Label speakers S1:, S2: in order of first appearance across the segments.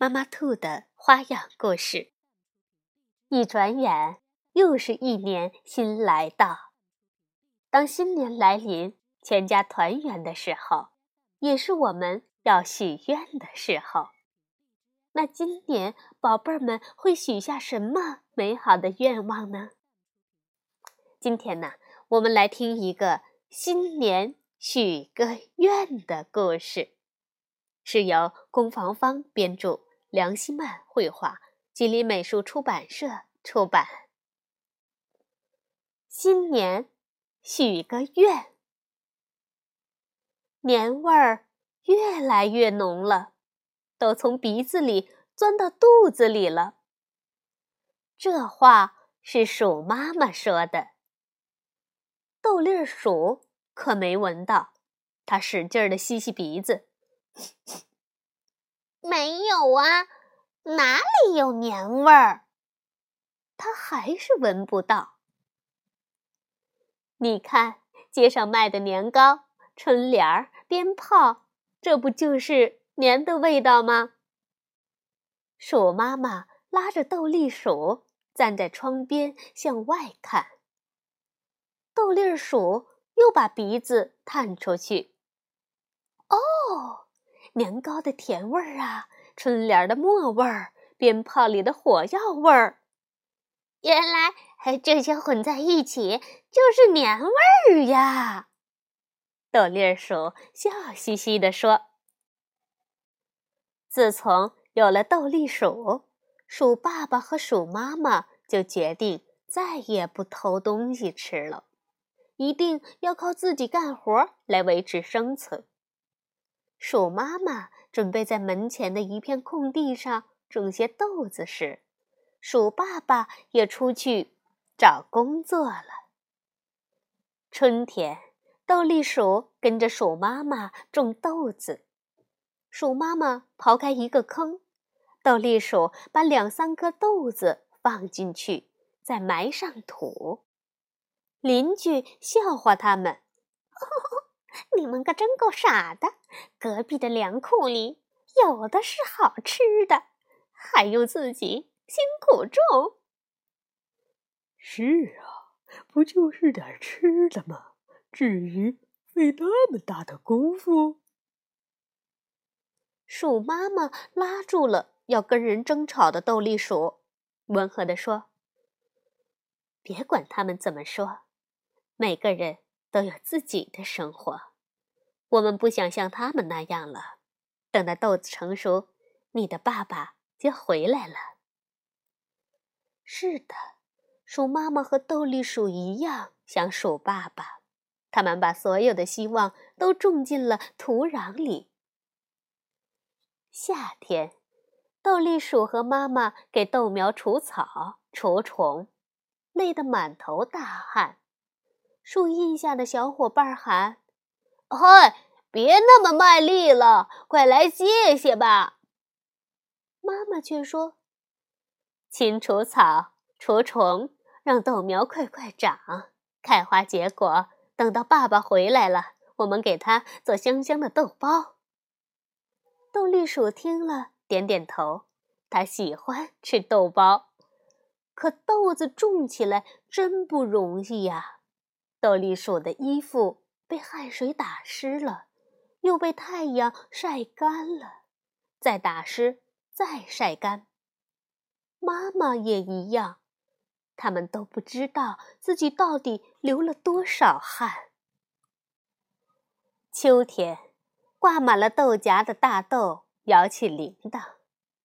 S1: 妈妈兔的花样故事。一转眼，又是一年新来到。当新年来临，全家团圆的时候，也是我们要许愿的时候。那今年，宝贝儿们会许下什么美好的愿望呢？今天呢，我们来听一个新年许个愿的故事，是由龚房芳编著。梁希曼绘画，吉林美术出版社出版。新年许个愿，年味儿越来越浓了，都从鼻子里钻到肚子里了。这话是鼠妈妈说的。豆粒鼠可没闻到，它使劲儿的吸吸鼻子。
S2: 没有啊，哪里有年味儿？
S1: 他还是闻不到。你看街上卖的年糕、春联儿、鞭炮，这不就是年的味道吗？鼠妈妈拉着豆粒鼠站在窗边向外看，豆粒鼠又把鼻子探出去。哦。年糕的甜味儿啊，春联的墨味儿，鞭炮里的火药味儿，
S2: 原来这些混在一起就是年味儿呀！
S1: 豆粒鼠笑嘻嘻地说：“自从有了豆粒鼠，鼠爸爸和鼠妈妈就决定再也不偷东西吃了，一定要靠自己干活来维持生存。”鼠妈妈准备在门前的一片空地上种些豆子时，鼠爸爸也出去找工作了。春天，豆粒鼠跟着鼠妈妈种豆子。鼠妈妈刨开一个坑，豆粒鼠把两三颗豆子放进去，再埋上土。邻居笑话他们。
S2: 你们可真够傻的！隔壁的粮库里有的是好吃的，还用自己辛苦种？
S3: 是啊，不就是点吃的吗？至于费那么大的功夫？
S1: 鼠妈妈拉住了要跟人争吵的豆粒鼠，温和地说：“别管他们怎么说，每个人都有自己的生活。”我们不想像他们那样了。等到豆子成熟，你的爸爸就回来了。是的，鼠妈妈和豆粒鼠一样想鼠爸爸。他们把所有的希望都种进了土壤里。夏天，豆粒鼠和妈妈给豆苗除草、除虫，累得满头大汗。树荫下的小伙伴喊。
S4: 嗨，别那么卖力了，快来歇歇吧。
S1: 妈妈却说：“勤除草，除虫，让豆苗快快长，开花结果。等到爸爸回来了，我们给他做香香的豆包。”豆粒鼠听了，点点头。他喜欢吃豆包，可豆子种起来真不容易呀。豆粒鼠的衣服。被汗水打湿了，又被太阳晒干了，再打湿，再晒干。妈妈也一样，他们都不知道自己到底流了多少汗。秋天，挂满了豆荚的大豆摇起铃铛，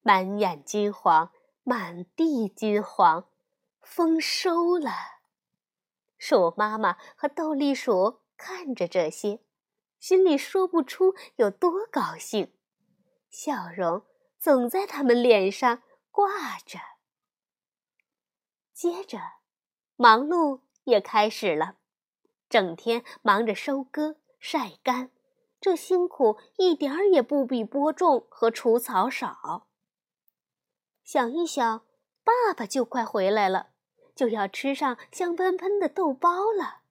S1: 满眼金黄，满地金黄，丰收了。鼠妈妈和豆粒鼠。看着这些，心里说不出有多高兴，笑容总在他们脸上挂着。接着，忙碌也开始了，整天忙着收割、晒干，这辛苦一点儿也不比播种和除草少。想一想，爸爸就快回来了，就要吃上香喷喷的豆包了。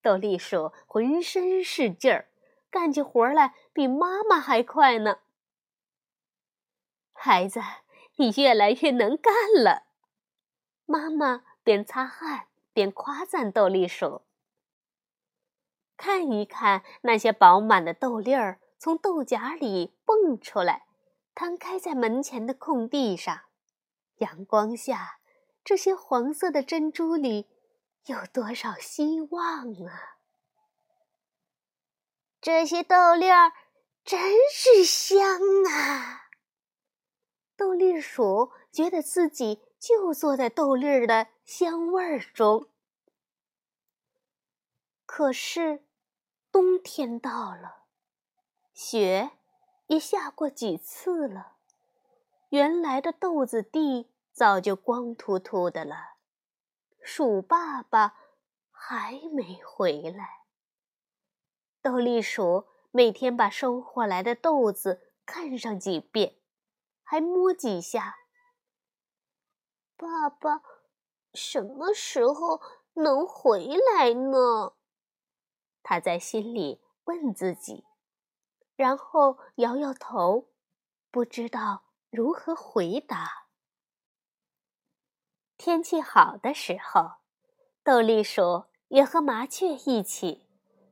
S1: 豆粒鼠浑身是劲儿，干起活来比妈妈还快呢。孩子，你越来越能干了。妈妈边擦汗边夸赞豆粒鼠。看一看那些饱满的豆粒儿从豆荚里蹦出来，摊开在门前的空地上，阳光下，这些黄色的珍珠里。有多少希望啊！
S2: 这些豆粒儿真是香啊！
S1: 豆粒鼠觉得自己就坐在豆粒儿的香味儿中。可是，冬天到了，雪也下过几次了，原来的豆子地早就光秃秃的了。鼠爸爸还没回来。豆粒鼠每天把收获来的豆子看上几遍，还摸几下。
S2: 爸爸什么时候能回来呢？
S1: 他在心里问自己，然后摇摇头，不知道如何回答。天气好的时候，豆粒鼠也和麻雀一起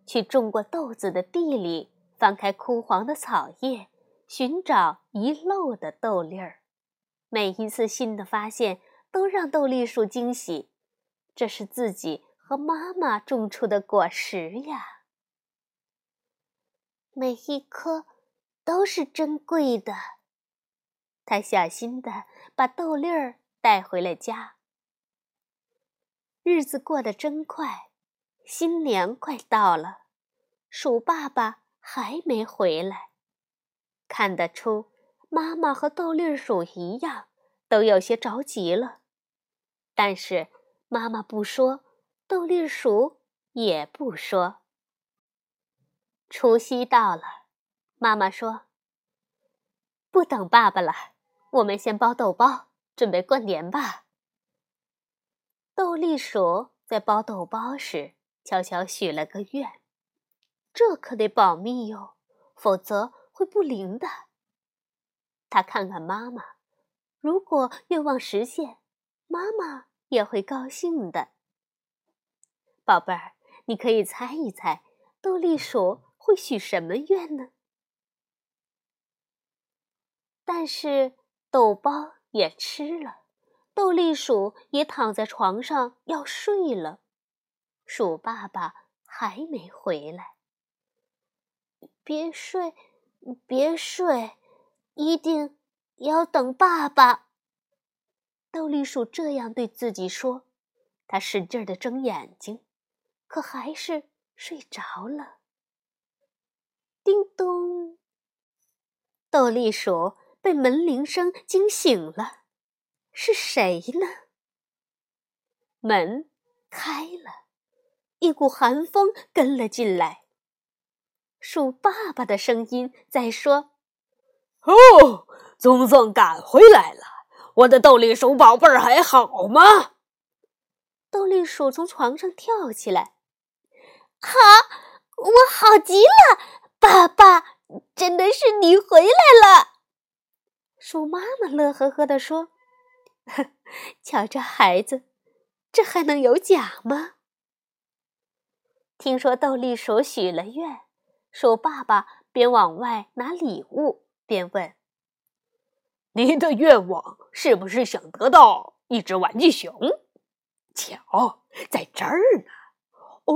S1: 去种过豆子的地里翻开枯黄的草叶，寻找遗漏的豆粒儿。每一次新的发现都让豆粒鼠惊喜，这是自己和妈妈种出的果实呀！
S2: 每一颗都是珍贵的。
S1: 他小心地把豆粒儿带回了家。日子过得真快，新年快到了，鼠爸爸还没回来。看得出，妈妈和豆粒鼠一样，都有些着急了。但是妈妈不说，豆粒鼠也不说。除夕到了，妈妈说：“不等爸爸了，我们先包豆包，准备过年吧。”豆粒鼠在包豆包时，悄悄许了个愿，这可得保密哟，否则会不灵的。他看看妈妈，如果愿望实现，妈妈也会高兴的。宝贝儿，你可以猜一猜，豆粒鼠会许什么愿呢？但是豆包也吃了。豆粒鼠也躺在床上要睡了，鼠爸爸还没回来。
S2: 别睡，别睡，一定要等爸爸。
S1: 豆粒鼠这样对自己说，他使劲儿的睁眼睛，可还是睡着了。叮咚，豆粒鼠被门铃声惊醒了。是谁呢？门开了，一股寒风跟了进来。鼠爸爸的声音在说：“
S3: 哦，总算赶回来了！我的豆粒鼠宝贝儿还好吗？”
S1: 豆粒鼠从床上跳起来：“
S2: 好，我好极了！爸爸，真的是你回来了！”
S1: 鼠妈妈乐呵呵地说。瞧这孩子，这还能有假吗？听说豆粒鼠许了愿，鼠爸爸边往外拿礼物边问：“
S3: 您的愿望是不是想得到一只玩具熊？瞧，在这儿呢。哦，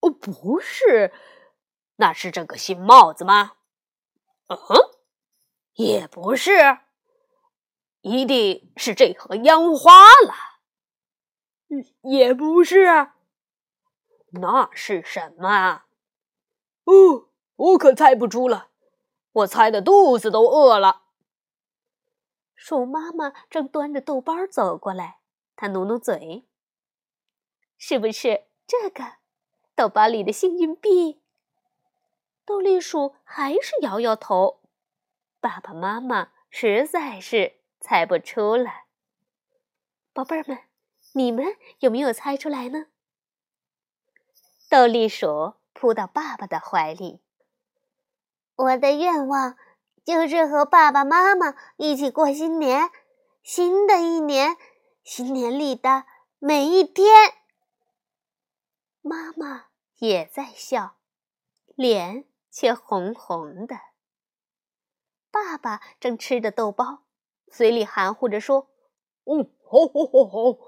S3: 哦，不是，那是这个新帽子吗？嗯，也不是。”一定是这盒烟花了，也不是，那是什么？哦，我可猜不出了，我猜的肚子都饿了。
S1: 鼠妈妈正端着豆包走过来，她努努嘴：“是不是这个豆包里的幸运币？”豆粒鼠还是摇摇头。爸爸妈妈实在是猜不出来。宝贝儿们，你们有没有猜出来呢？豆粒鼠扑到爸爸的怀里。
S2: 我的愿望。就是和爸爸妈妈一起过新年，新的一年，新年里的每一天。
S1: 妈妈也在笑，脸却红红的。爸爸正吃着豆包，嘴里含糊着说：“
S3: 嗯，好，好，好，好，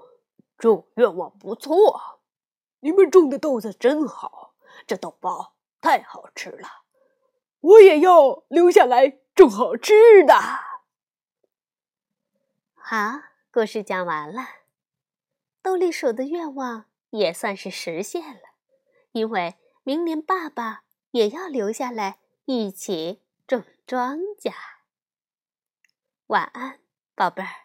S3: 这愿望不错。你们种的豆子真好，这豆包太好吃了，我也要留下来。”种好吃的。
S1: 好，故事讲完了。豆粒鼠的愿望也算是实现了，因为明年爸爸也要留下来一起种庄稼。晚安，宝贝儿。